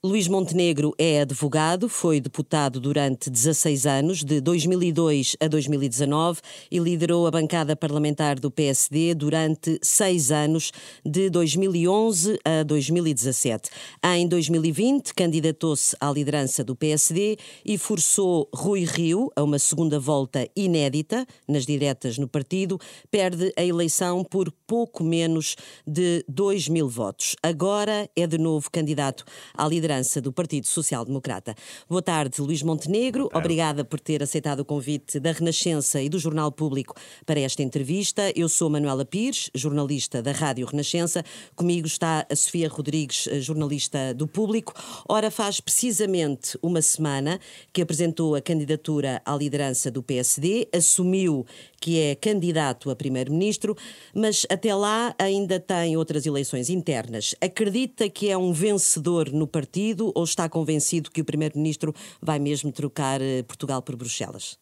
Luís Montenegro é advogado, foi deputado durante 16 anos, de 2002 a 2019, e liderou a bancada parlamentar do PSD durante seis anos, de 2011 a 2017. Em 2020, candidatou-se à liderança do PSD e forçou Rui Rio a uma segunda volta inédita nas diretas no partido, perde a eleição por pouco menos de 2 mil votos. Agora é de novo candidato à liderança liderança do Partido Social Democrata. Boa tarde, Luís Montenegro. Obrigada por ter aceitado o convite da Renascença e do Jornal Público para esta entrevista. Eu sou Manuela Pires, jornalista da Rádio Renascença. Comigo está a Sofia Rodrigues, jornalista do Público. Ora, faz precisamente uma semana que apresentou a candidatura à liderança do PSD, assumiu que é candidato a primeiro-ministro, mas até lá ainda tem outras eleições internas. Acredita que é um vencedor no partido ou está convencido que o primeiro-ministro vai mesmo trocar eh, Portugal por Bruxelas?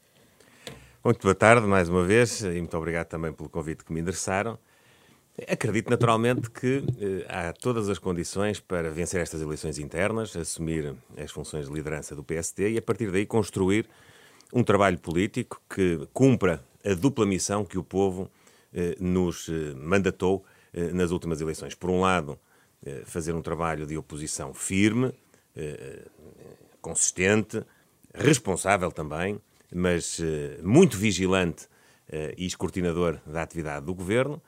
Muito boa tarde, mais uma vez, e muito obrigado também pelo convite que me endereçaram. Acredito naturalmente que eh, há todas as condições para vencer estas eleições internas, assumir as funções de liderança do PSD e, a partir daí, construir um trabalho político que cumpra a dupla missão que o povo eh, nos eh, mandatou eh, nas últimas eleições. Por um lado, eh, fazer um trabalho de oposição firme, eh, consistente, responsável também, mas eh, muito vigilante e escrutinador da atividade do governo,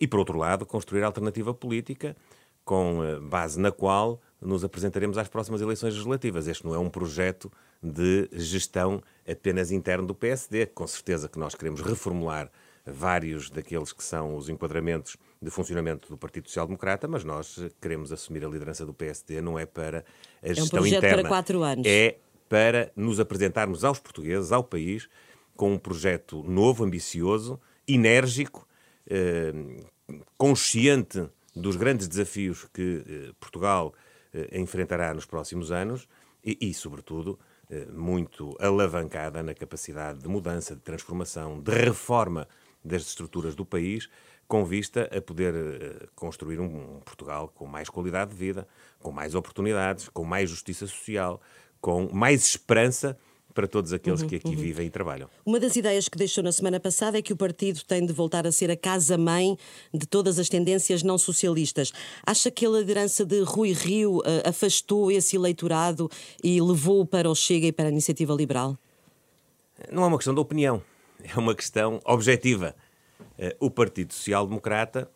e, por outro lado, construir alternativa política com base na qual nos apresentaremos às próximas eleições legislativas. Este não é um projeto de gestão apenas interno do PSD. Com certeza que nós queremos reformular vários daqueles que são os enquadramentos de funcionamento do Partido Social Democrata, mas nós queremos assumir a liderança do PSD não é para a gestão é um interna. para quatro anos. É para nos apresentarmos aos portugueses, ao país, com um projeto novo, ambicioso, enérgico, eh, consciente dos grandes desafios que eh, Portugal eh, enfrentará nos próximos anos e, e sobretudo, muito alavancada na capacidade de mudança, de transformação, de reforma das estruturas do país, com vista a poder eh, construir um Portugal com mais qualidade de vida, com mais oportunidades, com mais justiça social, com mais esperança para todos aqueles uhum, que aqui uhum. vivem e trabalham. Uma das ideias que deixou na semana passada é que o partido tem de voltar a ser a casa-mãe de todas as tendências não socialistas. Acha que a liderança de Rui Rio uh, afastou esse eleitorado e levou para o Chega e para a Iniciativa Liberal? Não é uma questão de opinião, é uma questão objetiva. Uh, o Partido Social Democrata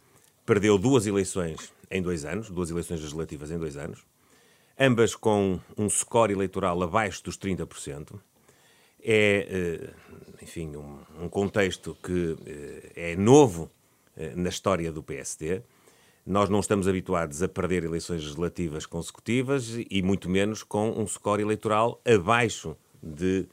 perdeu duas eleições em dois anos, duas eleições legislativas em dois anos, ambas com um score eleitoral abaixo dos 30%. É, eh, enfim, um, contexto que eh, é novo eh, na história do PSD. Nós não estamos habituados a perder eleições legislativas consecutivas e muito menos com um score eleitoral abaixo de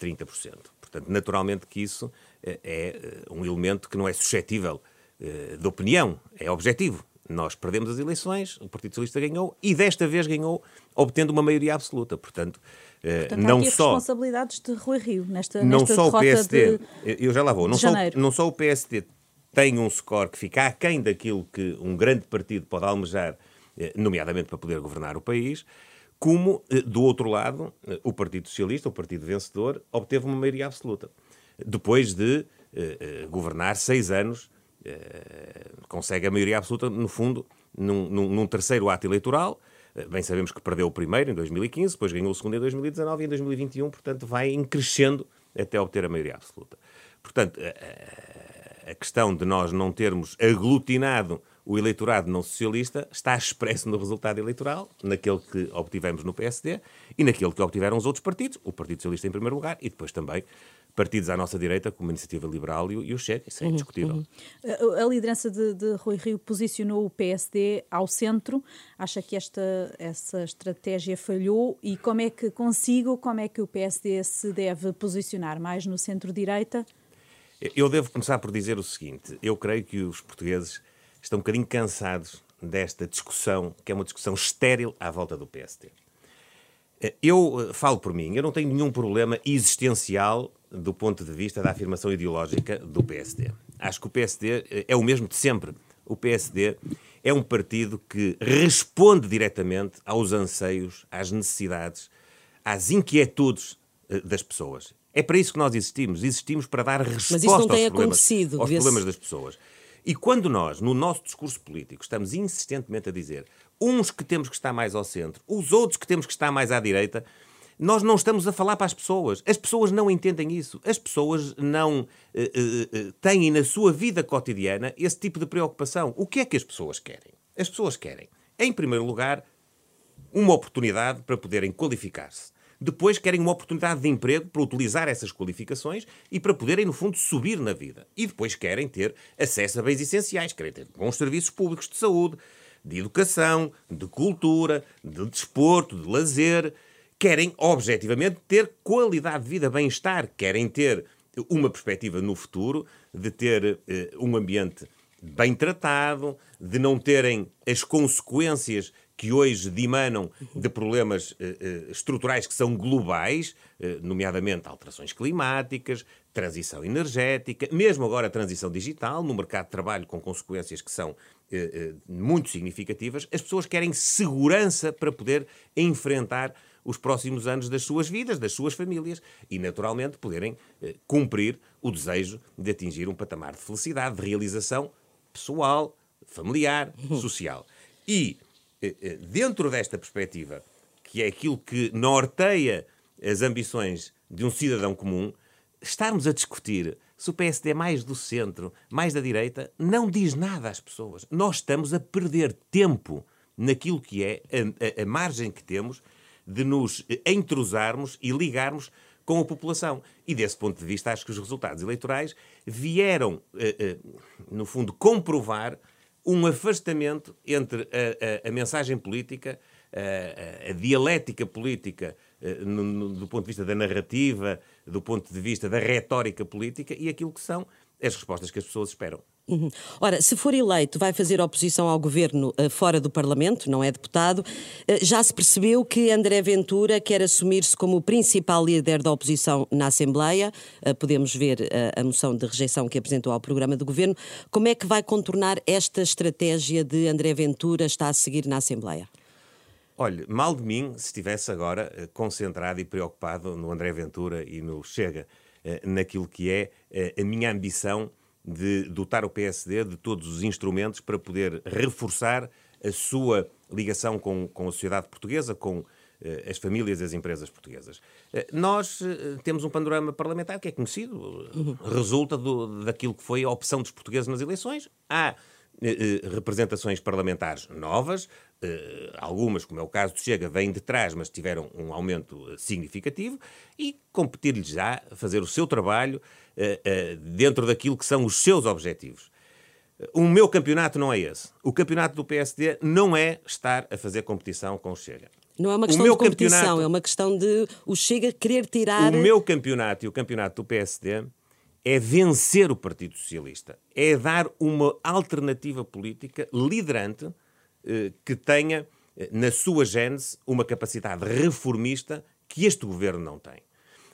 30%. Portanto, naturalmente que isso é um elemento que não é suscetível de opinião, é objetivo. Nós perdemos as eleições, o Partido Socialista ganhou e desta vez ganhou obtendo uma maioria absoluta. Portanto, eh, Portanto não há só responsabilidades de Rui Rio nesta, não nesta só o PSD, de, eu já lá vou, não só, não só o PSD tem um score que fica aquém daquilo que um grande partido pode almejar, eh, nomeadamente para poder governar o país, como, eh, do outro lado, o Partido Socialista, o partido vencedor, obteve uma maioria absoluta. Depois de governar seis anos consegue a maioria absoluta, no fundo, num, num, num, terceiro ato eleitoral. Eh, bem sabemos que perdeu o primeiro em 2015, depois ganhou o segundo em 2019 e em 2021, portanto, vai crescendo até obter a maioria absoluta. Portanto, a, a questão de nós não termos aglutinado o eleitorado não socialista está expresso no resultado eleitoral, naquele que obtivemos no PSD e naquele que obtiveram os outros partidos, o Partido Socialista em primeiro lugar e depois também partidos à nossa direita, como a Iniciativa Liberal e, e o Chega, isso é uhum, indiscutível. Uhum. A, a, liderança de, de, Rui Rio posicionou o PSD ao centro. Acha que esta, essa estratégia falhou? E como é que consigo, como é que o PSD se deve posicionar? Mais no centro-direita? Eu devo começar por dizer o seguinte: eu creio que os portugueses estão um bocadinho cansados desta discussão, que é uma discussão estéril à volta do PSD. Eu eh, falo por mim, eu não tenho nenhum problema existencial do ponto de vista da afirmação ideológica do PSD. Acho que o PSD eh, é o mesmo de sempre. O PSD é um partido que responde diretamente aos anseios, às necessidades, às inquietudes das pessoas. É para isso que nós existimos. Existimos para dar resposta Mas isso não tem aos, problemas, aos problemas das pessoas. E quando nós, no nosso discurso político, estamos insistentemente a dizer uns que temos que estar mais ao centro, os outros que temos que estar mais à direita, nós não estamos a falar para as pessoas. As pessoas não entendem isso. As pessoas não uh, uh, uh, têm na sua vida cotidiana esse tipo de preocupação. O que é que as pessoas querem? As pessoas querem, em primeiro lugar, uma oportunidade para poderem qualificar-se. Depois querem uma oportunidade de emprego para utilizar essas qualificações e para poderem, no fundo, subir na vida. E depois querem ter acesso a bens essenciais, querem ter bons serviços públicos de saúde, de educação, de cultura, de desporto, de lazer. Querem, objetivamente, ter qualidade de vida, bem-estar. Querem ter uma perspectiva no futuro de ter eh, um ambiente bem tratado, de não terem as consequências que hoje dimanam de problemas eh, estruturais que são globais, eh, nomeadamente alterações climáticas, transição energética, mesmo agora a transição digital, no mercado de trabalho com consequências que são muito significativas, as pessoas querem segurança para poder enfrentar os próximos anos das suas vidas, das suas famílias e, naturalmente, poderem eh, cumprir o desejo de atingir um patamar de felicidade, de realização pessoal, familiar, social. E eh, eh, dentro desta perspectiva, que é aquilo que norteia as ambições de um cidadão comum, estarmos a discutir se o PSD é mais do centro, mais da direita, não diz nada às pessoas. Nós estamos a perder tempo naquilo que é a, a, a margem que temos de nos entrosarmos e ligarmos com a população. E desse ponto de vista, acho que os resultados eleitorais vieram, eh, no fundo, comprovar um afastamento entre a, a, a mensagem política, a, a dialética política eh, no, no, do ponto de vista da narrativa, do ponto de vista da retórica política e aquilo que são as respostas que as pessoas esperam. Uhum. Ora, se for eleito, vai fazer oposição ao governo uh, fora do Parlamento, não é deputado. Uh, já se percebeu que André Ventura quer assumir-se como o principal líder da oposição na Assembleia. Uh, podemos ver a moção de rejeição que apresentou ao programa do governo. Como é que vai contornar esta estratégia de André Ventura está a seguir na Assembleia? Olha, mal de mim se estivesse agora concentrado e preocupado no André Ventura e no Chega, naquilo que é a minha ambição de dotar o PSD de todos os instrumentos para poder reforçar a sua ligação com, com a sociedade portuguesa, com eh, as famílias e as empresas portuguesas. Eh, nós eh, temos um panorama parlamentar que é conhecido, uhum. resulta do, daquilo que foi a opção dos portugueses nas eleições. Há representações parlamentares novas, algumas, como é o caso do Chega, vêm de trás, mas tiveram um aumento significativo, e competir-lhes já fazer o seu trabalho eh, eh, dentro daquilo que são os seus objetivos. O meu campeonato não é esse. O campeonato do PSD não é estar a fazer competição com o Chega. Não é uma questão de competição, é uma questão de o Chega querer tirar. O meu campeonato e o campeonato do PSD é vencer o Partido Socialista, é dar uma alternativa política liderante eh, que tenha na sua gênese uma capacidade reformista que este governo não tem.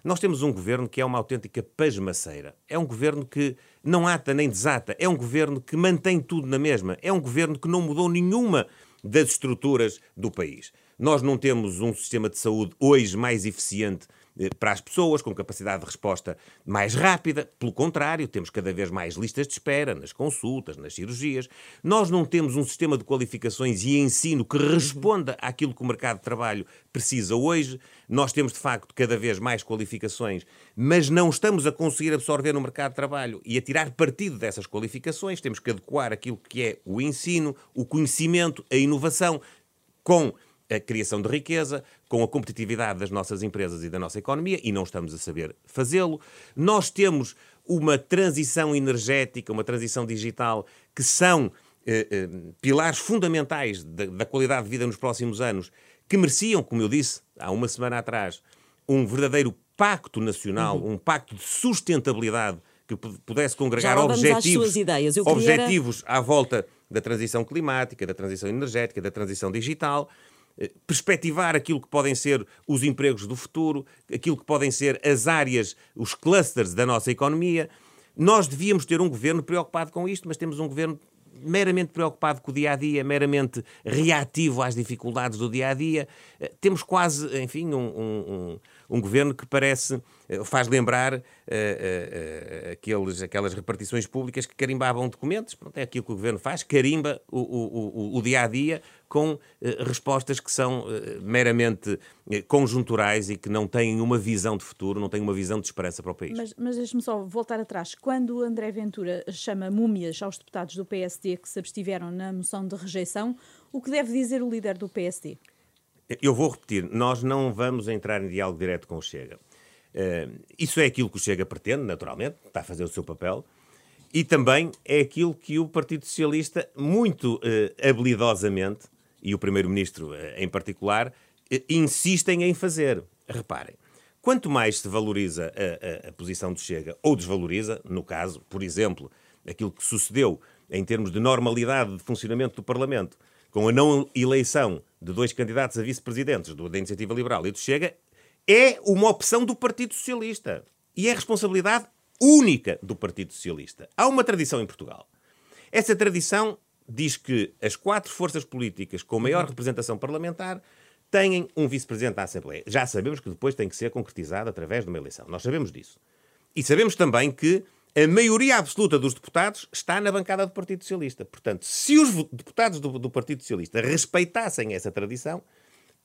Nós temos um governo que é uma autêntica pasmaceira. É um governo que não ata nem desata. É um governo que mantém tudo na mesma. É um governo que não mudou nenhuma das estruturas do país. Nós não temos um sistema de saúde hoje mais eficiente eh, para as pessoas, com capacidade de resposta mais rápida. Pelo contrário, temos cada vez mais listas de espera nas consultas, nas cirurgias. Nós não temos um sistema de qualificações e ensino que responda àquilo que o mercado de trabalho precisa hoje. Nós temos, de facto, cada vez mais qualificações, mas não estamos a conseguir absorver no mercado de trabalho e a tirar partido dessas qualificações. Temos que adequar aquilo que é o ensino, o conhecimento, a inovação com a criação de riqueza, com a competitividade das nossas empresas e da nossa economia, e não estamos a saber fazê-lo. Nós temos uma transição energética, uma transição digital, que são eh, eh, pilares fundamentais da, da qualidade de vida nos próximos anos, que mereciam, como eu disse há uma semana atrás, um verdadeiro pacto nacional, uhum. um pacto de sustentabilidade que pudesse congregar objetivos, objetivos à volta da transição climática, da transição energética, da transição digital, perspectivar aquilo que podem ser os empregos do futuro, aquilo que podem ser as áreas, os clusters da nossa economia. Nós devíamos ter um governo preocupado com isto, mas temos um governo meramente preocupado com o dia a dia, meramente reativo às dificuldades do dia a dia. Eh, temos quase, enfim, um, um, um governo que parece, eh, faz lembrar uh, uh, uh, aqueles, aquelas repartições públicas que carimbavam documentos. Pronto, é aquilo que o governo faz, carimba o, o, o, o dia a dia com respostas que são meramente conjunturais e que não têm uma visão de futuro, não têm uma visão de esperança para o país. Mas, mas deixe-me só voltar atrás. Quando André Ventura chama múmias aos deputados do PSD que se abstiveram na moção de rejeição, o que deve dizer o líder do PSD? Eu vou repetir, nós não vamos entrar em diálogo direto com o Chega. Uh, isso é aquilo que o Chega pretende, naturalmente, está a fazer o seu papel, e também é aquilo que o Partido Socialista, muito uh, habilidosamente, e o Primeiro-Ministro uh, em particular, insistem em fazer. Reparem, quanto mais se valoriza a, a, a posição do Chega, ou desvaloriza, no caso, por exemplo, aquilo que sucedeu em termos de normalidade de funcionamento do Parlamento, com a não eleição de dois candidatos a vice-presidentes, do da Iniciativa Liberal e do Chega, é uma opção do Partido Socialista. E é responsabilidade única do Partido Socialista. Há uma tradição em Portugal. Essa tradição diz que as quatro forças políticas com maior representação parlamentar têm um vice-presidente da Assembleia. Já sabemos que depois tem que ser concretizado através de uma eleição. Nós sabemos disso. E sabemos também que a maioria absoluta dos deputados está na bancada do Partido Socialista. Portanto, se os deputados do, do, Partido Socialista respeitassem essa tradição,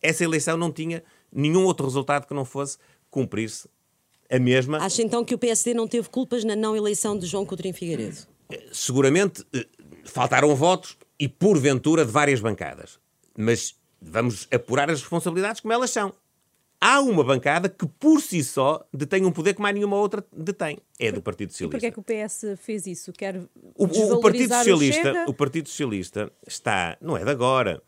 essa eleição não tinha nenhum outro resultado que não fosse cumprir-se a mesma. Acha então que o PSD não teve culpas na não eleição de João Coutinho Figueiredo? Eh, seguramente eh, faltaram votos e, porventura, de várias bancadas. Mas vamos apurar as responsabilidades como elas são há uma bancada que por si só detém um poder que mais nenhuma outra detém. É do Partido Socialista. E porquê é que o PS fez isso? Quer o, o, Partido Socialista, o, o Partido Socialista está, não é de agora,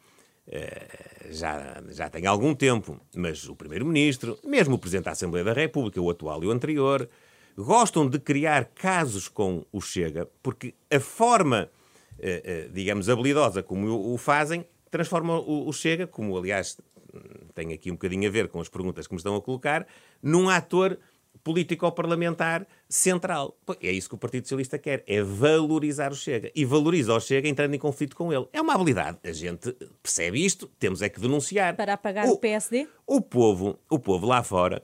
é, já, já tem algum tempo, mas o Primeiro-Ministro, mesmo o Presidente da Assembleia da República, o atual e o anterior, gostam de criar casos com o Chega, porque a forma, eh, eh, digamos, habilidosa como o fazem, transforma o Chega, como aliás tem aqui um bocadinho a ver com as perguntas que me estão a colocar, num ator político-parlamentar central. É isso que o Partido Socialista quer, é valorizar o Chega. E valoriza o Chega entrando em conflito com ele. É uma habilidade. A gente percebe isto, temos é que denunciar. Para apagar o, o PSD? O povo, o povo lá fora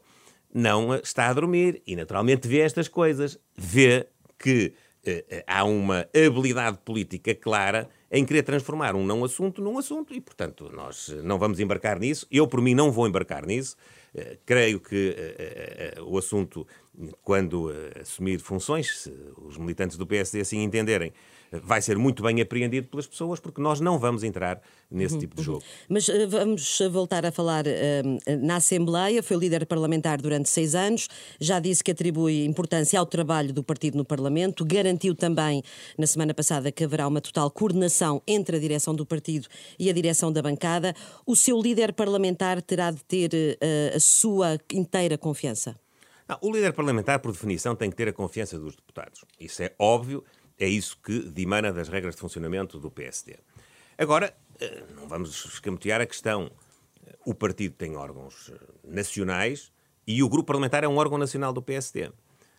não está a dormir e naturalmente vê estas coisas. Vê que uh, há uma habilidade política clara em querer transformar um não assunto num assunto e, portanto, nós não vamos embarcar nisso. Eu, por mim, não vou embarcar nisso. Uh, creio que uh, o assunto, quando assumir funções, se os militantes do PSD assim entenderem, vai ser muito bem apreendido pelas pessoas, porque nós não vamos entrar nesse tipo de jogo. Mas uh, vamos voltar a falar uh, na Assembleia. Foi líder parlamentar durante seis anos, já disse que atribui importância ao trabalho do partido no Parlamento, garantiu também na semana passada que haverá uma total coordenação entre a direção do partido e a direção da bancada. O seu líder parlamentar terá de ter uh, a sua inteira confiança? Não, o líder parlamentar, por definição, tem que ter a confiança dos deputados. Isso é óbvio é isso que dimana das regras de funcionamento do PSD. Agora, eh, não vamos escamotear a questão. O partido tem órgãos eh, nacionais e o grupo parlamentar é um órgão nacional do PSD.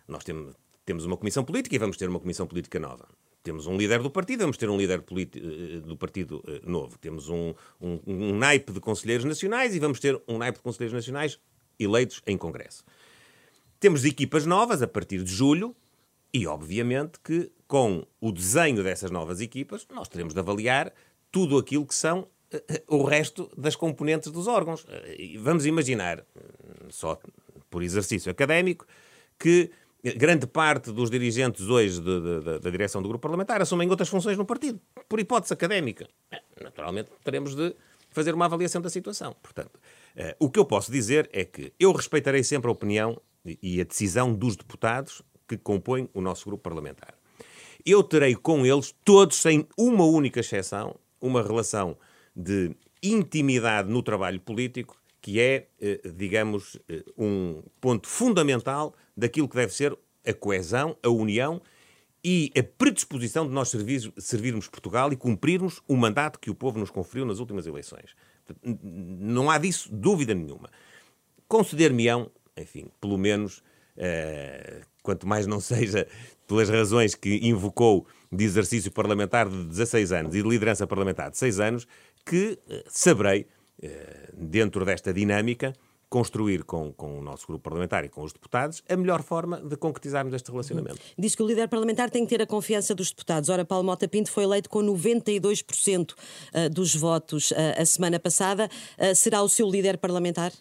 Nós temos, uma comissão política e vamos ter uma comissão política nova. Temos um líder do partido, vamos ter um líder eh, do partido novo. Temos um, um, um naipe de conselheiros nacionais e vamos ter um naipe de conselheiros nacionais eleitos em Congresso. Temos equipas novas a partir de julho e, obviamente, que com o desenho dessas novas equipas, nós teremos de avaliar tudo aquilo que são uh, o resto das componentes dos órgãos. Uh, vamos imaginar, uh, só por exercício académico, que grande parte dos dirigentes hoje de, de, de, da direção do grupo parlamentar assumem outras funções no partido, por hipótese académica. Naturalmente, teremos de fazer uma avaliação da situação. Portanto, o que eu posso dizer é que eu respeitarei sempre a opinião e a decisão dos deputados que compõem o nosso grupo parlamentar. Eu terei com eles, todos, sem uma única exceção, uma relação de intimidade no trabalho político que é, eh, digamos, eh, um ponto fundamental daquilo que deve ser a coesão, a união e a predisposição de nós servir, servirmos Portugal e cumprirmos o mandato que o povo nos conferiu nas últimas eleições. Não há disso dúvida nenhuma. Conceder-me-ão, enfim, pelo menos, uh, quanto mais não seja pelas razões que invocou de exercício parlamentar de 16 anos e de liderança parlamentar de 6 anos, que uh, saberei, uh, dentro desta dinâmica, construir com, com o nosso grupo parlamentar e com os deputados a melhor forma de concretizarmos este relacionamento. Diz que o líder parlamentar tem que ter a confiança dos deputados. Ora, Paulo Mota Pinto foi eleito com 92% eh, dos votos eh, a semana passada. Eh, será o seu líder parlamentar?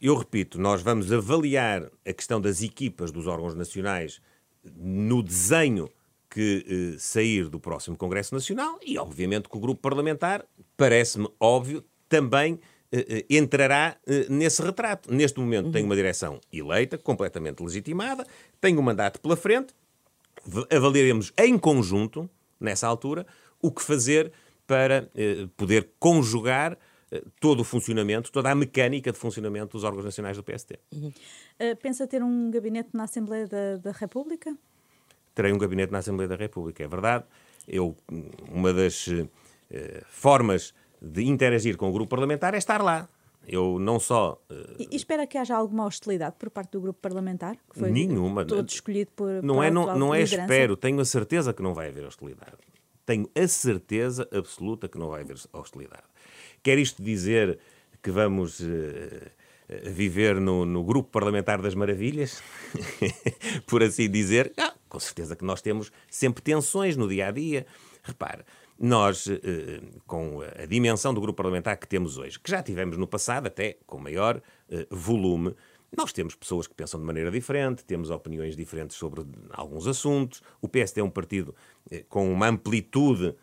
Eu repito, nós vamos avaliar a questão das equipas dos órgãos nacionais no desenho que eh, sair do próximo Congresso Nacional e, obviamente, que o grupo parlamentar, parece-me óbvio, também eh, eh, entrará eh, nesse retrato. Neste momento tem uma direção eleita, completamente legitimada, tem um mandato pela frente, avaliaremos em conjunto, nessa altura, o que fazer para poder conjugar todo o funcionamento, toda a mecânica de funcionamento dos órgãos nacionais do PST. Uhum. Uh, pensa ter um gabinete na Assembleia da, da, República? Terei um gabinete na Assembleia da República, é verdade. Eu, uma das uh, formas de interagir com o grupo parlamentar é estar lá. Eu não só. Uh... E, e, espera que haja alguma hostilidade por parte do grupo parlamentar? Que foi Nenhuma. Todo escolhido por. Não é, não, não é espero, tenho a certeza que não vai haver hostilidade. Tenho a certeza absoluta que não vai haver hostilidade. Quer isto dizer que vamos. Uh, viver no, no, grupo parlamentar das maravilhas, por assim dizer, ah, com certeza que nós temos sempre tensões no dia a dia. Repare, nós, eh, com a dimensão do grupo parlamentar que temos hoje, que já tivemos no passado, até com maior eh, volume, nós temos pessoas que pensam de maneira diferente, temos opiniões diferentes sobre alguns assuntos. O PSD é um partido eh, com uma amplitude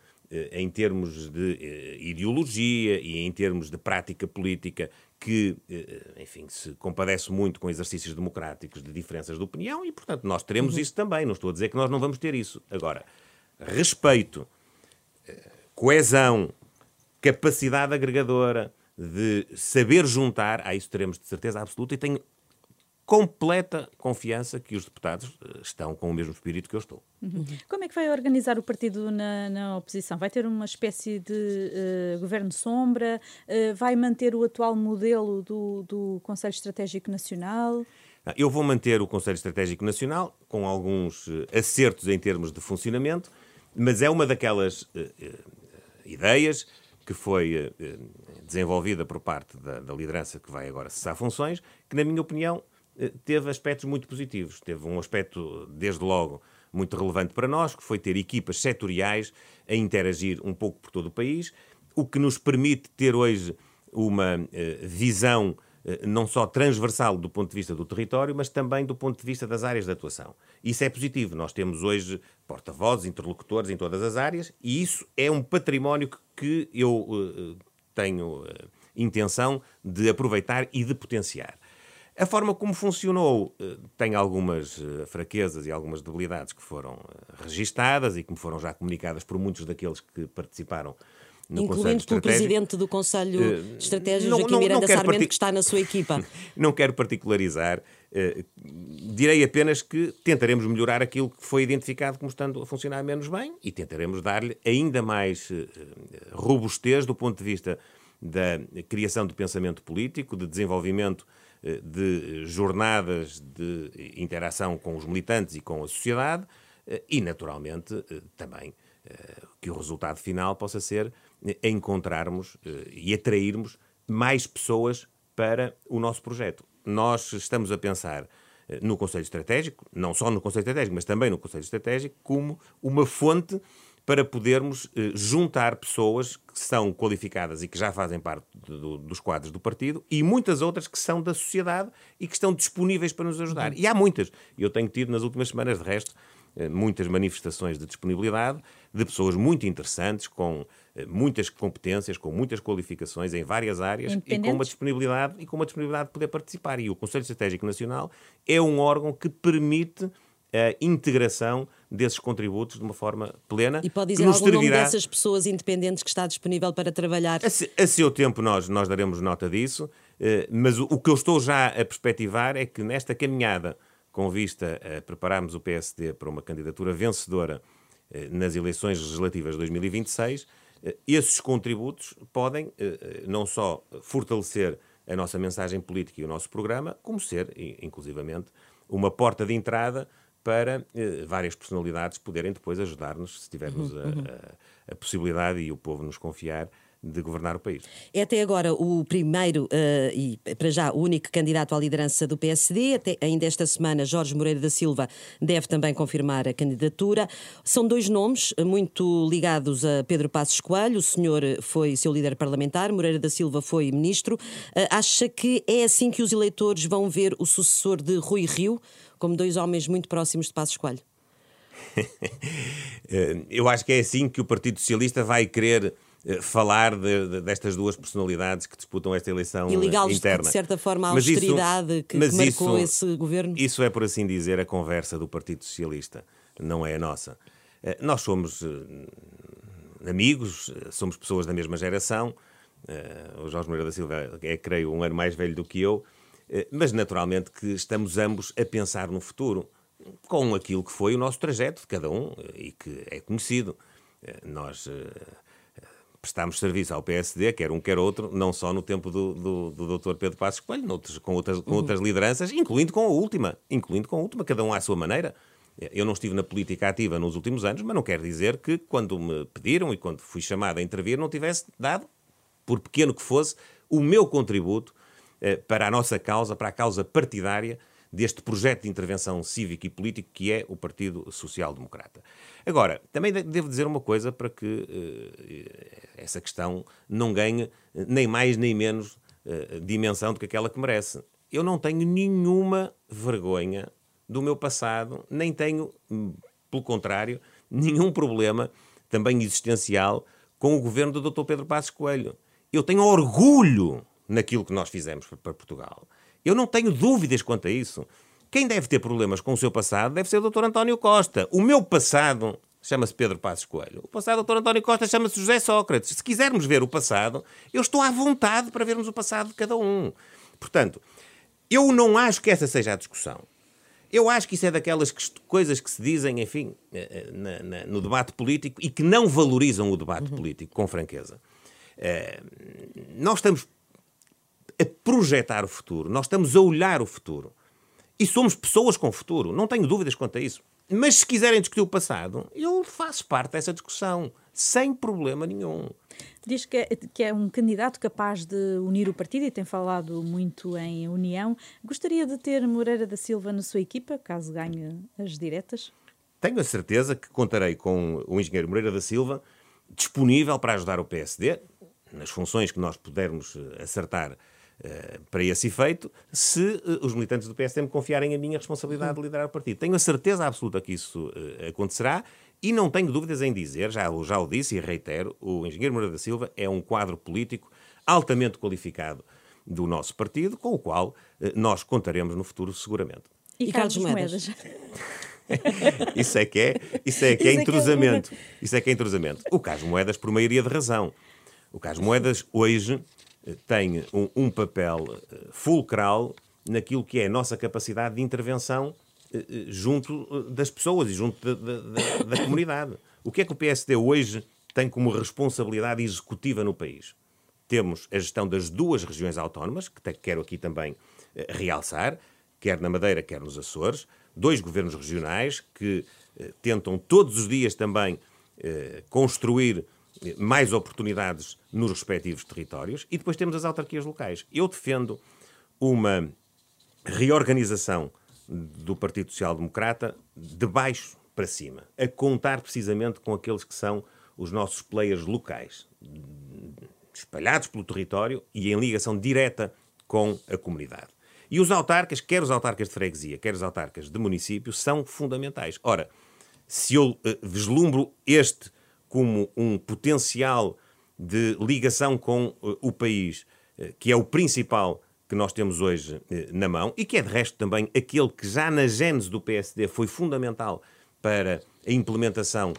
em termos de ideologia e em termos de prática política que, enfim, se compadece muito com exercícios democráticos de diferenças de opinião e, portanto, nós teremos uhum. isso também. Não estou a dizer que nós não vamos ter isso. Agora, respeito coesão, capacidade agregadora, de saber juntar, a isso teremos de certeza absoluta e tenho completa confiança que os deputados eh, estão com o mesmo espírito que eu estou. Uhum. Como é que vai organizar o partido na, na oposição? Vai ter uma espécie de uh, governo sombra? Uh, vai manter o atual modelo do, do Conselho Estratégico Nacional? Eu vou manter o Conselho Estratégico Nacional com alguns acertos em termos de funcionamento, mas é uma daquelas ideias, que foi desenvolvida por parte da, da, liderança que vai agora cessar funções, que, na minha opinião, teve aspectos muito positivos. Teve um aspecto, desde logo, muito relevante para nós, que foi ter equipas setoriais a interagir um pouco por todo o país, o que nos permite ter hoje uma uh, visão uh, não só transversal do ponto de vista do território, mas também do ponto de vista das áreas de atuação. Isso é positivo. Nós temos hoje porta-vozes, interlocutores em todas as áreas, e isso é um património que eu tenho intenção de aproveitar e de potenciar. A forma como funcionou uh, tem algumas fraquezas e algumas debilidades que foram registadas e que me foram já comunicadas por muitos daqueles que participaram no Incluindo pelo Presidente do Conselho Estratégico, Joaquim não, não, Miranda Sarmento, partic... que está na sua equipa. não quero particularizar, Uh, direi apenas que tentaremos melhorar aquilo que foi identificado como estando a funcionar menos bem e tentaremos dar-lhe ainda mais uh, robustez do ponto de vista da criação de pensamento político, de desenvolvimento de jornadas de interação com os militantes e com a sociedade e, naturalmente, também que o resultado final possa ser encontrarmos e atrairmos mais pessoas para o nosso projeto. Nós estamos a pensar eh, no Conselho Estratégico, não só no Conselho Estratégico, mas também no Conselho Estratégico, como uma fonte para podermos eh, juntar pessoas que são qualificadas e que já fazem parte do, dos quadros do partido e muitas outras que são da sociedade e que estão disponíveis para nos ajudar. Uhum. E há muitas. Eu tenho tido nas últimas semanas, de resto, eh, muitas manifestações de disponibilidade de pessoas muito interessantes, com eh, muitas competências, com muitas qualificações em várias áreas e com uma disponibilidade e com uma disponibilidade de poder participar. E o Conselho Estratégico Nacional é um órgão que permite a integração desses contributos de uma forma plena. E pode dizer algum servirá... nome dessas pessoas independentes que está disponível para trabalhar? A, a seu tempo nós, nós daremos nota disso, eh, mas o, o que eu estou já a perspectivar é que nesta caminhada com vista a prepararmos o PSD para uma candidatura vencedora nas eleições legislativas de 2026, esses contributos podem não só fortalecer a nossa mensagem política e o nosso programa, como ser, inclusivamente, uma porta de entrada para eh, várias personalidades poderem depois ajudar-nos, se tivermos uhum, a, uhum. a, a, possibilidade e o povo nos confiar, de governar o país. É até agora o primeiro uh, e, para já, o único candidato à liderança do PSD. Até, ainda esta semana, Jorge Moreira da Silva deve também confirmar a candidatura. São dois nomes muito ligados a Pedro Passos Coelho. O senhor foi seu líder parlamentar, Moreira da Silva foi ministro. Uh, acha que é assim que os eleitores vão ver o sucessor de Rui Rio, como dois homens muito próximos de Passos Coelho? Eh, eu acho que é assim que o Partido Socialista vai querer eh, falar de, de, destas duas personalidades que disputam esta eleição e interna. de certa forma à austeridade isso, que, que marcou isso, esse governo? Isso é, por assim dizer, a conversa do Partido Socialista, não é a nossa. Eh, nós somos amigos, somos pessoas da mesma geração. O Jorge Moreira da Silva é, creio, um ano mais velho do que eu, mas naturalmente que estamos ambos a pensar no futuro, com aquilo que foi o nosso trajeto de cada um e que é conhecido. Nós prestámos serviço ao PSD, quer um quer outro, não só no tempo do, do, do Dr. Pedro Passos Coelho, noutros, com, outras, com outras lideranças, incluindo com a última, incluindo com a última, cada um à sua maneira. Eu não estive na política ativa nos últimos anos, mas não quer dizer que, quando me pediram e quando fui chamado a intervir, não tivesse dado, por pequeno que fosse, o meu contributo eh, para a nossa causa, para a causa partidária deste projeto de intervenção cívico e político que é o Partido Social Democrata. Agora, também devo dizer uma coisa para que uh, essa questão não ganhe nem mais nem menos uh, dimensão do que aquela que merece. Eu não tenho nenhuma vergonha do meu passado, nem tenho, hum, pelo contrário, nenhum problema também existencial com o governo do Dr. Pedro Passos Coelho. Eu tenho orgulho naquilo que nós fizemos para Portugal. Eu não tenho dúvidas quanto a isso. Quem deve ter problemas com o seu passado deve ser o Dr. António Costa. O meu passado chama-se Pedro Passos Coelho. O passado do Dr. António Costa chama-se José Sócrates. Se quisermos ver o passado, eu estou à vontade para vermos o passado de cada um. Portanto, eu não acho que essa seja a discussão. Eu acho que isso é daquelas coisas que se dizem, enfim, eh, eh, na, na, no debate político e que não valorizam o debate uhum. político, com franqueza. Eh, nós estamos a projetar o futuro, nós estamos a olhar o futuro. E somos pessoas com futuro, não tenho dúvidas quanto a isso. Mas se quiserem discutir o passado, eu faço parte dessa discussão, sem problema nenhum. Diz que é, que é um candidato capaz de unir o partido e tem falado muito em união. Gostaria de ter Moreira da Silva na sua equipa, caso ganhe as diretas? Tenho a certeza que contarei com o engenheiro Moreira da Silva disponível para ajudar o PSD nas funções que nós pudermos eh, acertar para esse efeito, se uh, os militantes do PSD me confiarem a minha responsabilidade de liderar o partido. Tenho a certeza absoluta que isso uh, acontecerá e não tenho dúvidas em dizer, já, já o disse e reitero, o engenheiro Moura da Silva é um quadro político altamente qualificado do nosso partido, com o qual nós contaremos no futuro seguramente. E, e Carlos Moedas. isso é que é, isso é que é entrosamento. Isso é que é entrosamento. O Carlos Moedas por maioria de razão. O Carlos Moedas hoje tem um, um papel eh, fulcral naquilo que é a nossa capacidade de intervenção eh, eh, junto das pessoas e junto da, da, da comunidade. O que é que o PSD hoje tem como responsabilidade executiva no país? Temos a gestão das duas regiões autónomas, que quero aqui também realçar, quer na Madeira, quer nos Açores, dois governos regionais que tentam todos os dias também construir mais oportunidades nos respectivos territórios e depois temos as autarquias locais. Eu defendo uma reorganização do Partido Social Democrata de baixo para cima, a contar precisamente com aqueles que são os nossos players locais, espalhados pelo território e em ligação direta com a comunidade. E os autarcas, quer os autarcas de freguesia, quer os autarcas de município, são fundamentais. Ora, se eu uh, vislumbro este como um potencial de ligação com uh, o país, uh, que é o principal que nós temos hoje uh, na mão e que é, de resto, também aquele que já na gênese do PSD foi fundamental para a implementação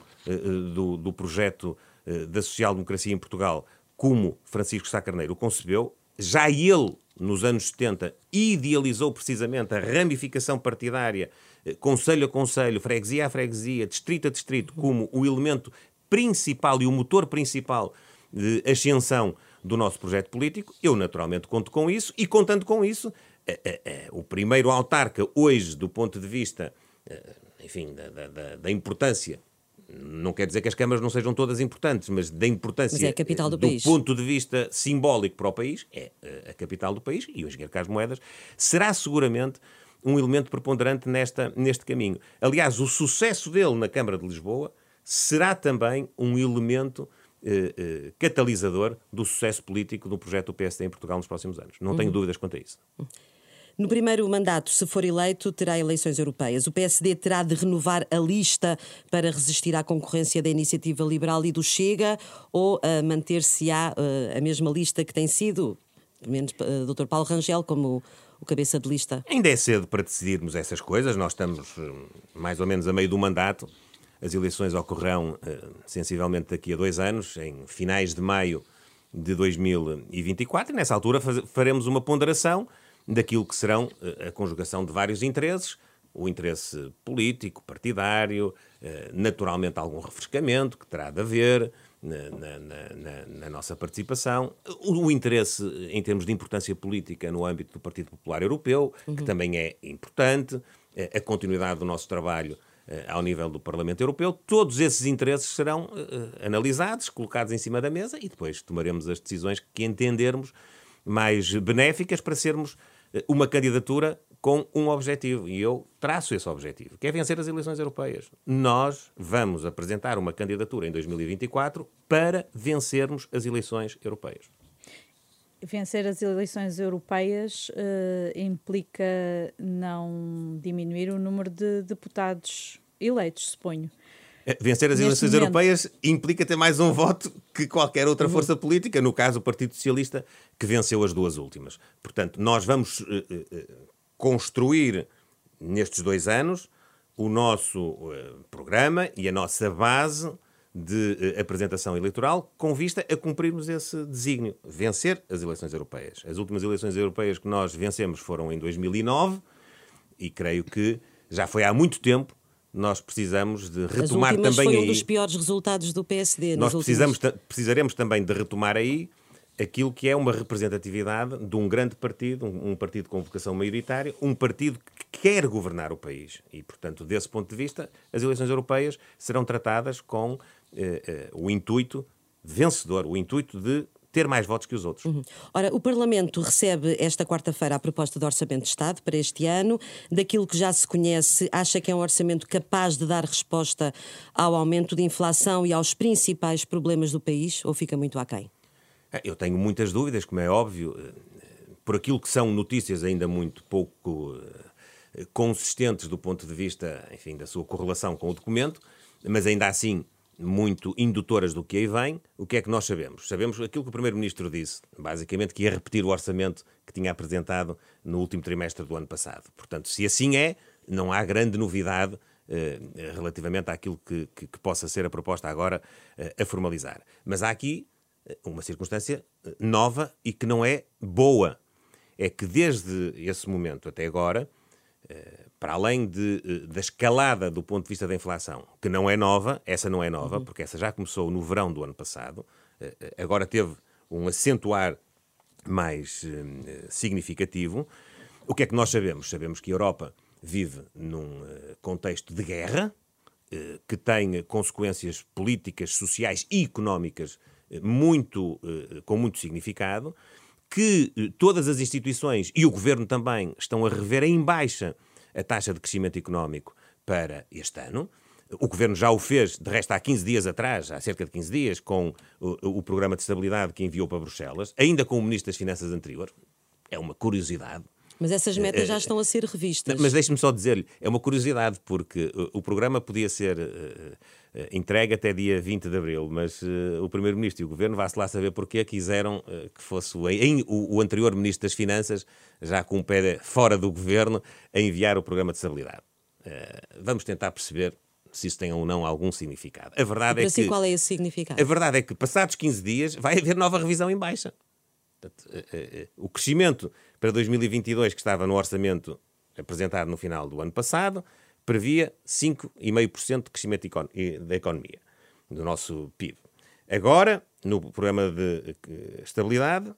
do, do projeto da social-democracia em Portugal, como Francisco Sá Carneiro o concebeu, já ele nos anos 70, idealizou precisamente a ramificação partidária, eh, conselho a conselho, freguesia a freguesia, distrito a distrito, como o elemento principal e o motor principal de ascensão do nosso projeto político, eu naturalmente conto com isso e contando com isso, é, é, é, o primeiro autarca hoje, do ponto de vista, enfim, da, da, da, importância, não quer dizer que as câmaras não sejam todas importantes, mas da importância mas é a capital do, do ponto de vista simbólico para o país, é a capital do país e o Engenheiro Carlos Moedas será seguramente um elemento preponderante nesta, neste caminho. Aliás, o sucesso dele na Câmara de Lisboa será também um elemento eh, eh, catalisador do sucesso político do projeto do PSD em Portugal nos próximos anos. Não tenho uhum. dúvidas quanto a isso. No primeiro mandato, se for eleito, terá eleições europeias. O PSD terá de renovar a lista para resistir à concorrência da Iniciativa Liberal e do Chega ou uh, manter-se-á uh, a mesma lista que tem sido, pelo menos uh, Dr. Paulo Rangel, como o cabeça de lista? Ainda é cedo para decidirmos essas coisas. Nós estamos mais ou menos a meio do mandato. As eleições ocorrerão uh, sensivelmente daqui a dois anos, em finais de maio de 2024, e nessa altura faremos uma ponderação daquilo que serão uh, a conjugação de vários interesses, o interesse político, partidário, uh, naturalmente algum refrescamento que terá de haver na, na, na, na nossa participação, o, o, interesse em termos de importância política no âmbito do Partido Popular Europeu, uhum. que também é importante, a continuidade do nosso trabalho eh, ao nível do Parlamento Europeu, todos esses interesses serão uh, analisados, colocados em cima da mesa e depois tomaremos as decisões que entendermos mais benéficas para sermos uma candidatura com um objetivo. E eu traço esse objetivo, que é vencer as eleições europeias. Nós vamos apresentar uma candidatura em 2024 para vencermos as eleições europeias vencer as eleições europeias uh, implica não diminuir o número de deputados eleitos, suponho. Eh, vencer as Neste eleições momento. europeias implica ter mais um voto que qualquer outra uhum. força política, no caso o Partido Socialista, que venceu as duas últimas. Portanto, nós vamos uh, uh, construir nestes dois anos o nosso programa e a nossa base de uh, apresentação eleitoral com vista a cumprirmos esse desígnio, vencer as eleições europeias. As últimas eleições europeias que nós vencemos foram em 2009 e creio que já foi há muito tempo. Nós precisamos de retomar As também foi um aí. dos piores resultados do PSD. Nós precisamos, precisaremos também de retomar aí aquilo que é uma representatividade de um grande partido, um, um, partido com vocação maioritária, um partido que quer governar o país. E, portanto, desse ponto de vista, as eleições europeias serão tratadas com eh, eh, o intuito vencedor, o intuito de ter mais votos que os outros. Uhum. Ora, o Parlamento recebe esta quarta-feira a proposta de Orçamento de Estado para este ano. Daquilo que já se conhece, acha que é um orçamento capaz de dar resposta ao aumento de inflação e aos principais problemas do país ou fica muito aquém? É, eu tenho muitas dúvidas, como é óbvio, eh, por aquilo que são notícias ainda muito pouco consistentes do ponto de vista, enfim, da sua correlação com o documento, mas ainda assim muito indutoras do que aí vem, o que é que nós sabemos? Sabemos aquilo que o Primeiro-Ministro disse, basicamente que ia repetir o orçamento que tinha apresentado no último trimestre do ano passado. Portanto, se assim é, não há grande novidade eh, relativamente àquilo que, que, que, possa ser a proposta agora eh, a formalizar. Mas há aqui eh, uma circunstância eh, nova e que não é boa. É que desde esse momento até agora, para além de, eh, da escalada do ponto de vista da inflação, que não é nova, essa não é nova, uhum. porque essa já começou no verão do ano passado, eh, agora teve um acentuar mais significativo. O que é que nós sabemos? Sabemos que a Europa vive num contexto de guerra, que tem consequências políticas, sociais e económicas muito, com muito significado que eh, todas as instituições e o governo também estão a rever em baixa a taxa de crescimento económico para este ano. O governo já o fez, de resto, há 15 dias atrás, há cerca de 15 dias, com o, o programa de estabilidade que enviou para Bruxelas, ainda com o ministro das Finanças anterior. É uma curiosidade. Mas essas metas eh, já estão a ser revistas. Mas deixe-me só dizer-lhe, é uma curiosidade, porque o programa podia ser entregue até dia 20 de abril, mas uh, o Primeiro-Ministro e o Governo, vá-se lá saber porquê, quiseram uh, que fosse o, em, o, o, anterior Ministro das Finanças, já com o pé fora do Governo, a enviar o programa de estabilidade. vamos tentar perceber se isso tem ou não algum significado. A verdade é si, que. qual é esse significado? A verdade é que, passados 15 dias, vai haver nova revisão em baixa. Portanto, o crescimento para 2022, que estava no orçamento apresentado no final do ano passado, previa 5,5% de crescimento da economia, do nosso PIB. Agora, no programa de estabilidade,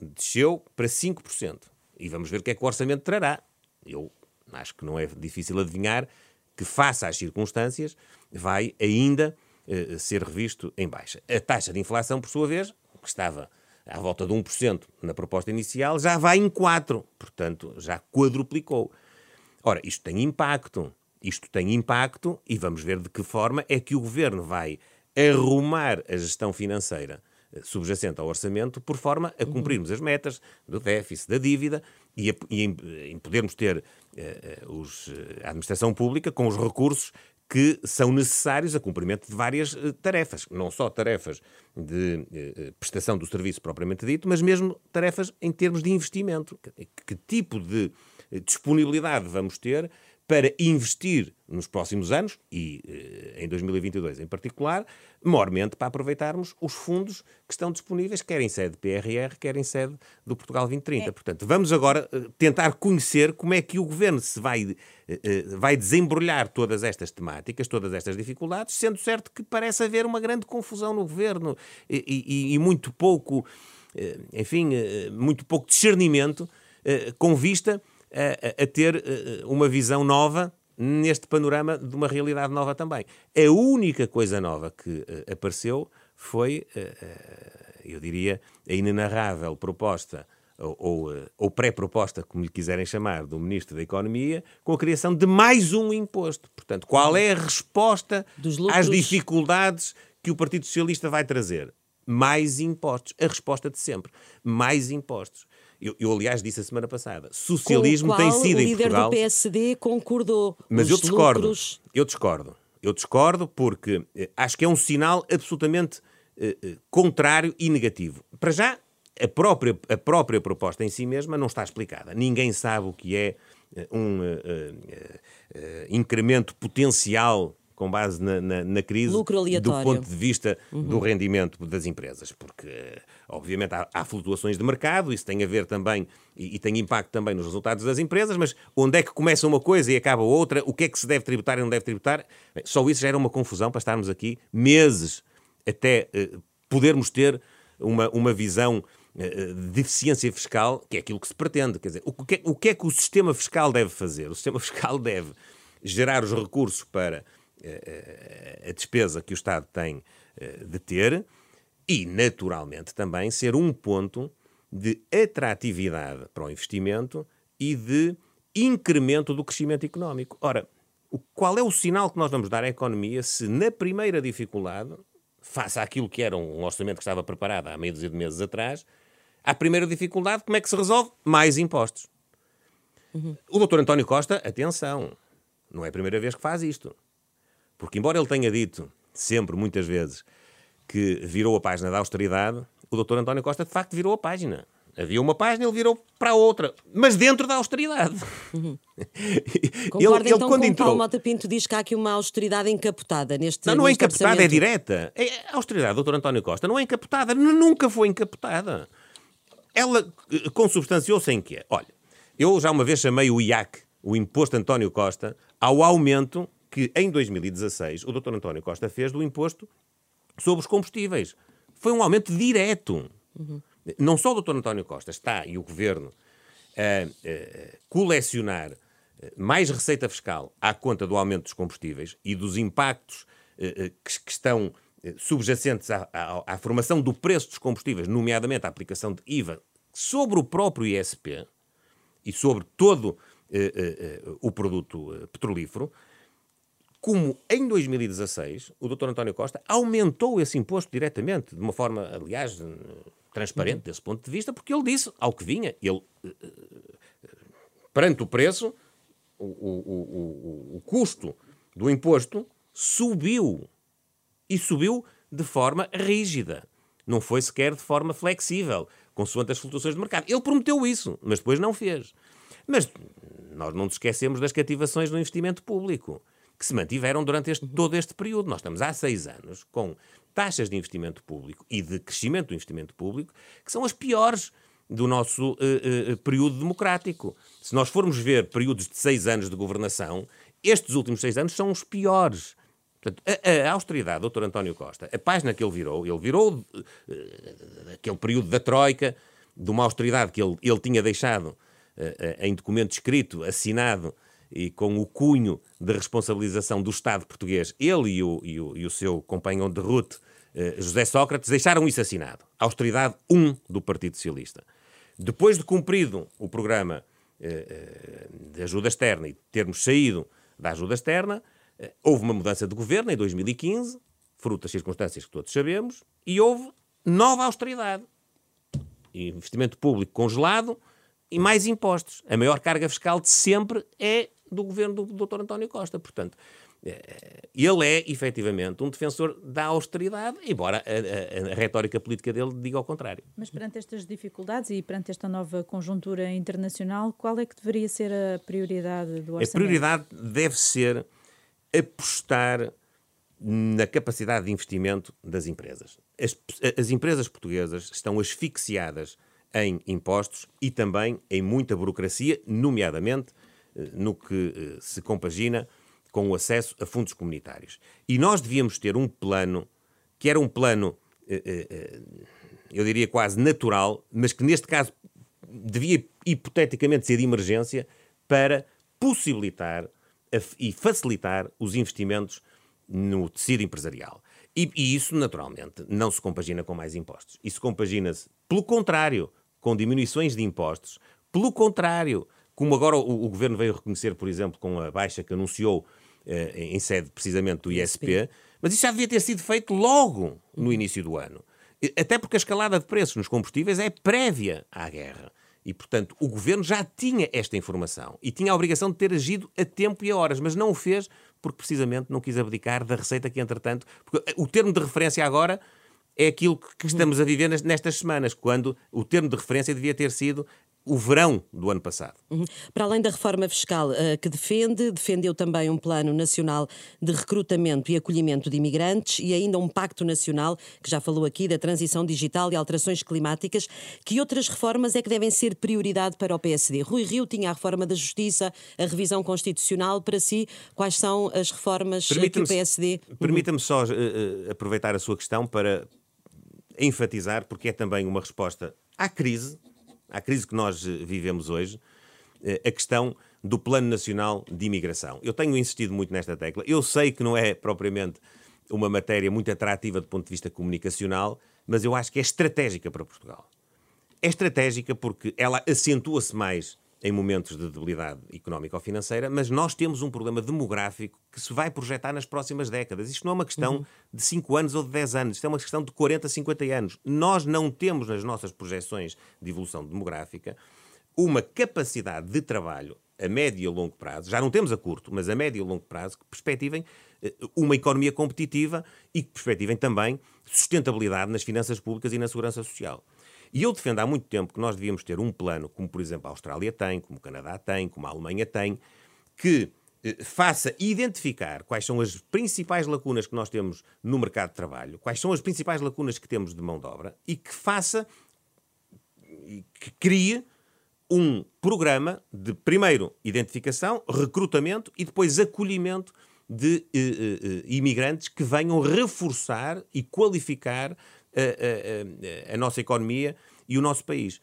desceu para 5%. E vamos ver o que é que o orçamento trará. Eu acho que não é difícil adivinhar que, face às circunstâncias, vai ainda eh, ser revisto em baixa. A taxa de inflação, por sua vez, que estava à volta de 1% na proposta inicial, já vai em 4%. Portanto, já quadruplicou. Ora, isto tem impacto. Isto tem impacto e vamos ver de que forma é que o governo vai arrumar a gestão financeira eh, subjacente ao orçamento, por forma a cumprirmos as metas do déficit, da dívida e, a, e em, em, podermos ter uh, os, a administração pública com os recursos que são necessários a cumprimento de várias uh, tarefas, não só tarefas de uh, prestação do serviço propriamente dito, mas mesmo tarefas em termos de investimento. Que, que tipo de disponibilidade vamos ter para investir nos próximos anos, e eh, em 2022 em particular, mormente para aproveitarmos os fundos que estão disponíveis, quer em sede PRR, quer em sede do Portugal 2030. É. Portanto, vamos agora eh, tentar conhecer como é que o Governo se vai, eh, vai desembrulhar todas estas temáticas, todas estas dificuldades, sendo certo que parece haver uma grande confusão no Governo e, e, e muito pouco, enfim, muito pouco discernimento com vista a, a ter eh, uma visão nova neste panorama de uma realidade nova também. A única coisa nova que uh, apareceu foi, eu diria, a inenarrável proposta ou, ou, ou pré-proposta, como lhe quiserem chamar, do Ministro da Economia, com a criação de mais um imposto. Portanto, qual é a resposta às dificuldades que o Partido Socialista vai trazer? Mais impostos. A resposta de sempre. Mais impostos. Eu, eu, aliás, disse a semana passada: socialismo tem sido em Portugal. O líder do PSD concordou. Mas eu discordo. Lucros... Eu discordo. Eu discordo porque eh, acho que é um sinal absolutamente eh, eh, contrário e negativo. Para já, a própria, a própria proposta em si mesma não está explicada. Ninguém sabe o que é um eh, incremento potencial com base na, na, na crise do ponto de vista uhum. do rendimento das empresas, porque obviamente há, há, flutuações de mercado, isso tem a ver também e, e, tem impacto também nos resultados das empresas, mas onde é que começa uma coisa e acaba outra, o que é que se deve tributar e não deve tributar, Bem, só isso já era uma confusão para estarmos aqui meses até uh, podermos ter uma, uma visão uh, de eficiência fiscal, que é aquilo que se pretende. Quer dizer, o que, é, o que é que o sistema fiscal deve fazer? O sistema fiscal deve gerar os recursos para eh, a despesa que o Estado tem eh, de ter e, naturalmente, também ser um ponto de atratividade para o investimento e de incremento do crescimento económico. Ora, qual é o sinal que nós vamos dar à economia se, na primeira dificuldade, face àquilo que era um orçamento que estava preparado há meio dúzia de meses atrás, à primeira dificuldade, como é que se resolve? Mais impostos. Uhum. O doutor António Costa, atenção, não é a primeira vez que faz isto. Porque, embora ele tenha dito, sempre, muitas vezes, que virou a página da austeridade, o doutor António Costa, de facto, virou a página. Havia uma página, ele virou para outra, mas dentro da austeridade. Uhum. Concorda ele, então quando com entrou... Paulo Mota Pinto diz que há aqui uma austeridade encapotada neste Não, não é encapotada, é direta. É, a austeridade do Dr. António Costa não é encapotada, nunca foi encapotada. Ela eh, consubstanciou-se em quê? Olha, eu já uma vez chamei o IAC, o Imposto António Costa, ao aumento que em 2016 o Dr. António Costa fez do imposto sobre os combustíveis. Foi um aumento direto. Uhum. Não só o Dr. António Costa está e o Governo a, a colecionar eh, mais receita fiscal à conta do aumento dos combustíveis e dos impactos eh, eh, que, que estão subjacentes à, à, à, formação do preço dos combustíveis, nomeadamente a aplicação de IVA sobre o próprio ISP e sobre todo o produto petrolífero, como em 2016 o Dr. António Costa aumentou esse imposto diretamente, de uma forma, aliás, transparente uhum. desse ponto de vista, porque ele disse ao que vinha. Ele, eh, eh, perante o preço, o, o, o, o custo do imposto subiu. E subiu de forma rígida. Não foi sequer de forma flexível, consoante as flutuações de mercado. Ele prometeu isso, mas depois não fez. Mas nós não nos esquecemos das cativações no investimento público que se mantiveram durante este, todo este período. Nós estamos há seis anos com taxas de investimento público e de crescimento do investimento público que são as piores do nosso uh, uh, período democrático. Se nós formos ver períodos de seis anos de governação, estes últimos seis anos são os piores. Portanto, a, a, austeridade, doutor António Costa, a página que ele virou, ele virou uh, aquele período da Troika, de uma austeridade que ele, ele tinha deixado em documento escrito, assinado e com o cunho de responsabilização do Estado português, ele e o, e o, e o seu companheiro de route, José Sócrates, deixaram isso assinado. Austeridade 1 do Partido Socialista. Depois de cumprido o programa eh, eh, de ajuda externa e termos saído da ajuda externa, eh, houve uma mudança de governo em 2015, fruto das circunstâncias que todos sabemos, e houve nova austeridade. Investimento público congelado e mais impostos. A maior carga fiscal de sempre é do governo do Dr. António Costa. Portanto, eh, ele é, efetivamente, um defensor da austeridade, embora a, a, a, retórica política dele diga ao contrário. Mas perante estas dificuldades e perante esta nova conjuntura internacional, qual é que deveria ser a prioridade do orçamento? A prioridade deve ser apostar na capacidade de investimento das empresas. As, as empresas portuguesas estão asfixiadas em impostos e também em muita burocracia, nomeadamente no que eh, se compagina com o acesso a fundos comunitários. E nós devíamos ter um plano que era um plano, eh, eh, eu diria quase natural, mas que neste caso devia hipoteticamente ser de emergência para possibilitar e facilitar os investimentos no tecido empresarial. E, e, isso, naturalmente, não se compagina com mais impostos. Isso compagina-se, pelo contrário, com diminuições de impostos. Pelo contrário, como agora o, o, Governo veio reconhecer, por exemplo, com a baixa que anunciou eh, em sede precisamente do ISP, mas isso já devia ter sido feito logo no início do ano. Até porque a escalada de preços nos combustíveis é prévia à guerra. E, portanto, o governo já tinha esta informação e tinha a obrigação de ter agido a tempo e a horas, mas não o fez porque precisamente não quis abdicar da receita que, entretanto. Porque o termo de referência agora é aquilo que estamos a viver nestas semanas, quando o termo de referência devia ter sido o verão do ano passado. Uhum. Para além da reforma fiscal uh, que defende, defendeu também um plano nacional de recrutamento e acolhimento de imigrantes e ainda um pacto nacional, que já falou aqui, da transição digital e alterações climáticas. Que outras reformas é que devem ser prioridade para o PSD? Rui Rio tinha a reforma da Justiça, a revisão constitucional. Para si, quais são as reformas que o PSD... Uhum. Permita-me só uh, aproveitar a sua questão para enfatizar, porque é também uma resposta à crise à crise que nós eh, vivemos hoje, eh, a questão do Plano Nacional de Imigração. Eu tenho insistido muito nesta tecla. Eu sei que não é propriamente uma matéria muito atrativa do ponto de vista comunicacional, mas eu acho que é estratégica para Portugal. É estratégica porque ela acentua-se mais em momentos de debilidade económica ou financeira, mas nós temos um problema demográfico que se vai projetar nas próximas décadas. Isto não é uma questão uhum. de 5 anos ou de 10 anos, isto é uma questão de 40, 50 anos. Nós não temos nas nossas projeções de evolução demográfica uma capacidade de trabalho a médio e a longo prazo, já não temos a curto, mas a médio e a longo prazo, que perspectivem eh, uma economia competitiva e que perspectivem também sustentabilidade nas finanças públicas e na segurança social. E eu defendo há muito tempo que nós devíamos ter um plano, como por exemplo a Austrália tem, como o Canadá tem, como a Alemanha tem, que eh, faça identificar quais são as principais lacunas que nós temos no mercado de trabalho, quais são as principais lacunas que temos de mão de obra e que faça, que crie um programa de, primeiro, identificação, recrutamento e depois acolhimento de uh, uh, imigrantes que venham reforçar e qualificar a, a, a nossa economia e o nosso país.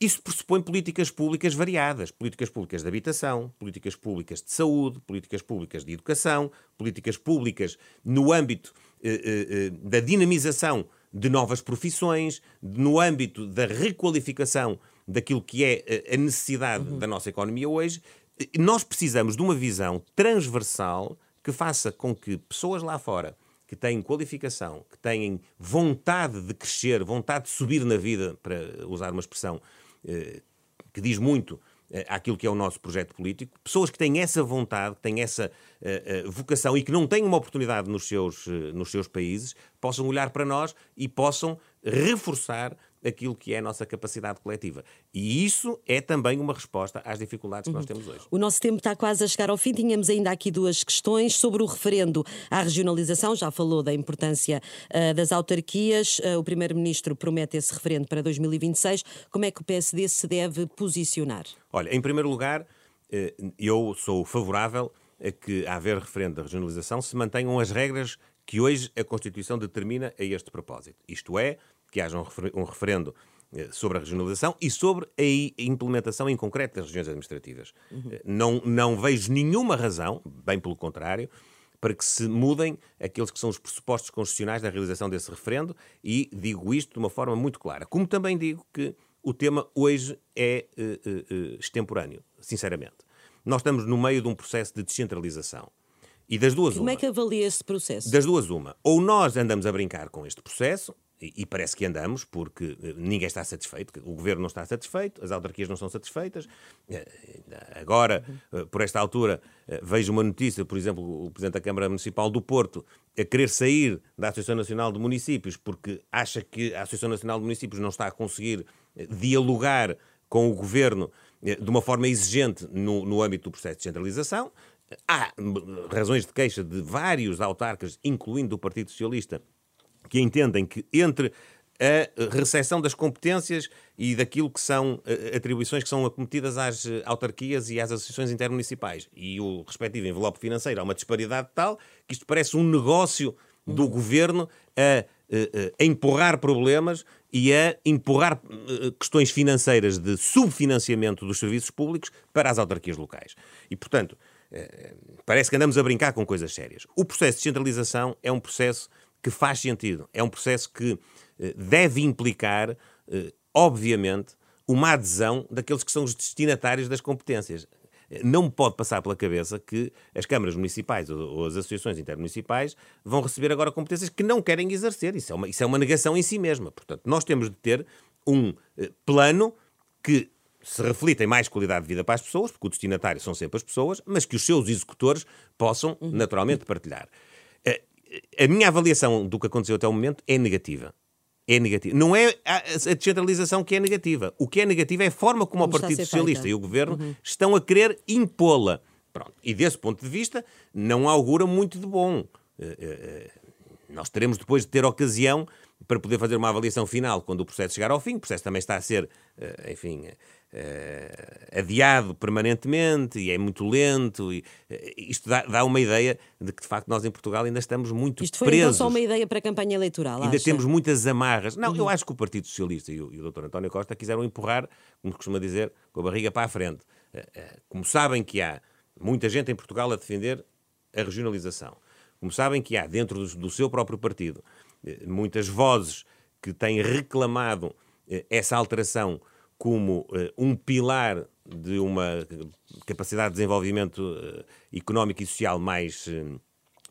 Isso pressupõe políticas públicas variadas: políticas públicas de habitação, políticas públicas de saúde, políticas públicas de educação, políticas públicas no âmbito eh, eh, eh da dinamização de novas profissões, no âmbito da requalificação daquilo que é eh, a necessidade uhum. da nossa economia hoje. Nós precisamos de uma visão transversal que faça com que pessoas lá fora que têm qualificação, que têm vontade de crescer, vontade de subir na vida, para usar uma expressão eh, que diz muito eh, àquilo que é o nosso projeto político, pessoas que têm essa vontade, que têm essa uh, vocação e que não têm uma oportunidade nos seus, nos seus países, possam olhar para nós e possam reforçar aquilo que é a nossa capacidade coletiva. E isso é também uma resposta às dificuldades que nós uhum. temos hoje. O nosso tempo está quase a chegar ao fim. Tínhamos ainda aqui duas questões sobre o referendo à regionalização. Já falou da importância uh, das autarquias. Uh, o Primeiro-Ministro promete esse referendo para 2026. Como é que o PSD se deve posicionar? Olha, em primeiro lugar, uh, eu sou favorável a que, a haver referendo da regionalização, se mantenham as regras que hoje a Constituição determina a este propósito. Isto é, que haja um, refer referendo eh, sobre a regionalização e sobre a implementação em concreto das regiões administrativas. Uhum. Não, não vejo nenhuma razão, bem pelo contrário, para que se mudem aqueles que são os pressupostos constitucionais da realização desse referendo e digo isto de uma forma muito clara. Como também digo que o tema hoje é uh, uh, extemporâneo, sinceramente. Nós estamos no meio de um processo de descentralização. E das duas Como uma. é que avalia esse processo? Das duas uma. Ou nós andamos a brincar com este processo, e parece que andamos, porque eh, ninguém está satisfeito, o governo não está satisfeito, as autarquias não são satisfeitas. Eh, agora, eh, por esta altura, vejo uma notícia, por exemplo, o Presidente da Câmara Municipal do Porto a querer sair da Associação Nacional de Municípios porque acha que a Associação Nacional de Municípios não está a conseguir dialogar com o governo de uma forma exigente no, no âmbito do processo de centralização. Há razões de queixa de vários autarcas, incluindo do Partido Socialista, que entendem que entre a recepção das competências e daquilo que são eh, atribuições que são acometidas às eh, autarquias e às associações intermunicipais e o respectivo envelope financeiro. Há uma disparidade tal que isto parece um negócio do governo a, a, a empurrar problemas e a empurrar eh, questões financeiras de subfinanciamento dos serviços públicos para as autarquias locais. E, portanto, parece que andamos a brincar com coisas sérias. O processo de centralização é um processo que faz sentido. É um processo que eh, deve implicar, eh, obviamente, uma adesão daqueles que são os destinatários das competências. Não me pode passar pela cabeça que as câmaras municipais ou as associações intermunicipais vão receber agora competências que não querem exercer. Isso é uma, isso é uma negação em si mesma. Portanto, nós temos de ter um eh, plano que se reflita em mais qualidade de vida para as pessoas, porque o destinatário são sempre as pessoas, mas que os seus executores possam naturalmente partilhar a minha avaliação do que aconteceu até o momento é negativa. É negativa. Não é a, descentralização que é negativa. O que é negativo é a forma como, como o Partido Socialista feita. e o Governo uhum. estão a querer impô-la. E desse ponto de vista, não augura muito de bom. Uh, uh, nós teremos depois de ter ocasião para poder fazer uma avaliação final quando o processo chegar ao fim. O processo também está a ser, uh, enfim, uh, adiado permanentemente e é muito lento. E, uh, isto dá, dá, uma ideia de que, de facto, nós em Portugal ainda estamos muito isto foi presos. Então só uma ideia para a campanha eleitoral, Ainda acha? temos muitas amarras. Não, eu acho que o Partido Socialista e o, e o Dr. António Costa quiseram empurrar, como costuma dizer, com a barriga para a frente. Como sabem que há muita gente em Portugal a defender a regionalização, como sabem que há dentro do, do seu próprio partido muitas vozes que têm reclamado essa alteração como uh, um pilar de uma capacidade de desenvolvimento económico e social mais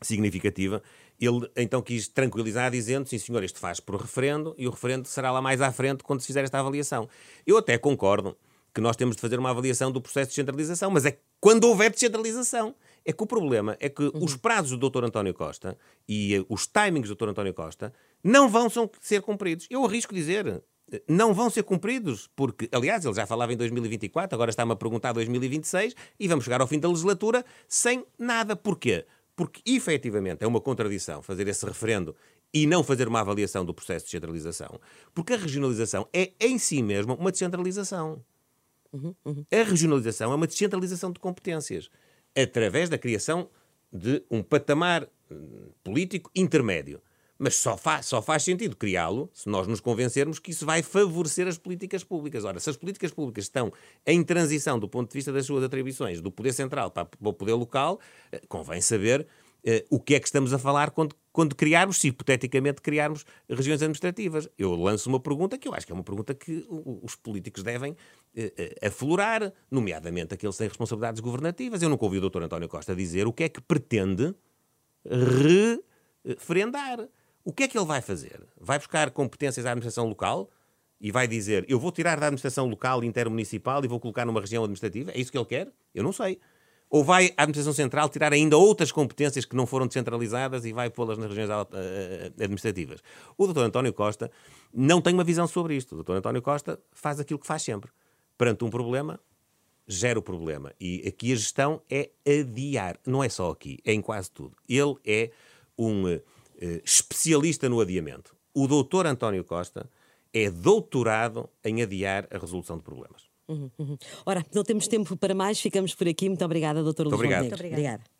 significativa, ele então quis tranquilizar dizendo, sim senhor, isto faz por referendo e o referendo será lá mais à frente quando se fizer esta avaliação. Eu até concordo que nós temos de fazer uma avaliação do processo de descentralização, mas é quando houver descentralização. É que o problema é que uhum. os prazos do Dr. António Costa e os timings do Dr. António Costa não vão ser cumpridos. Eu arrisco dizer, não vão ser cumpridos, porque, aliás, ele já falava em 2024, agora está-me a perguntar 2026, e vamos chegar ao fim da legislatura sem nada. Porquê? Porque, efetivamente, é uma contradição fazer esse referendo e não fazer uma avaliação do processo de descentralização, porque a regionalização é, em si mesma, uma descentralização. Uhum, uhum. A regionalização é uma descentralização de competências, através da criação de um patamar hum, político intermédio. Mas só faz, só faz sentido criá-lo se nós nos convencermos que isso vai favorecer as políticas públicas. Ora, se as políticas públicas estão em transição do ponto de vista das suas atribuições, do poder central para, o poder local, eh, convém saber eh, o que é que estamos a falar quando, quando criarmos, se hipoteticamente criarmos regiões administrativas. Eu lanço uma pergunta que eu acho que é uma pergunta que os políticos devem eh, aflorar, nomeadamente aqueles sem responsabilidades governativas. Eu nunca ouvi o Dr. António Costa dizer o que é que pretende referendar. O que é que ele vai fazer? Vai buscar competências à administração local e vai dizer eu vou tirar da administração local intermunicipal e vou colocar numa região administrativa? É isso que ele quer? Eu não sei. Ou vai a Administração Central tirar ainda outras competências que não foram descentralizadas e vai pô-las nas regiões administrativas? O Dr. António Costa não tem uma visão sobre isto. O Dr. António Costa faz aquilo que faz sempre. Perante um problema, gera o problema. E aqui a gestão é adiar. Não é só aqui, é em quase tudo. Ele é um uh, especialista no adiamento. O doutor António Costa é doutorado em adiar a resolução de problemas. Uhum, uhum. Ora, não temos tempo para mais, ficamos por aqui. Muito obrigada, doutor Luís Obrigado. Montenegro. Obrigada.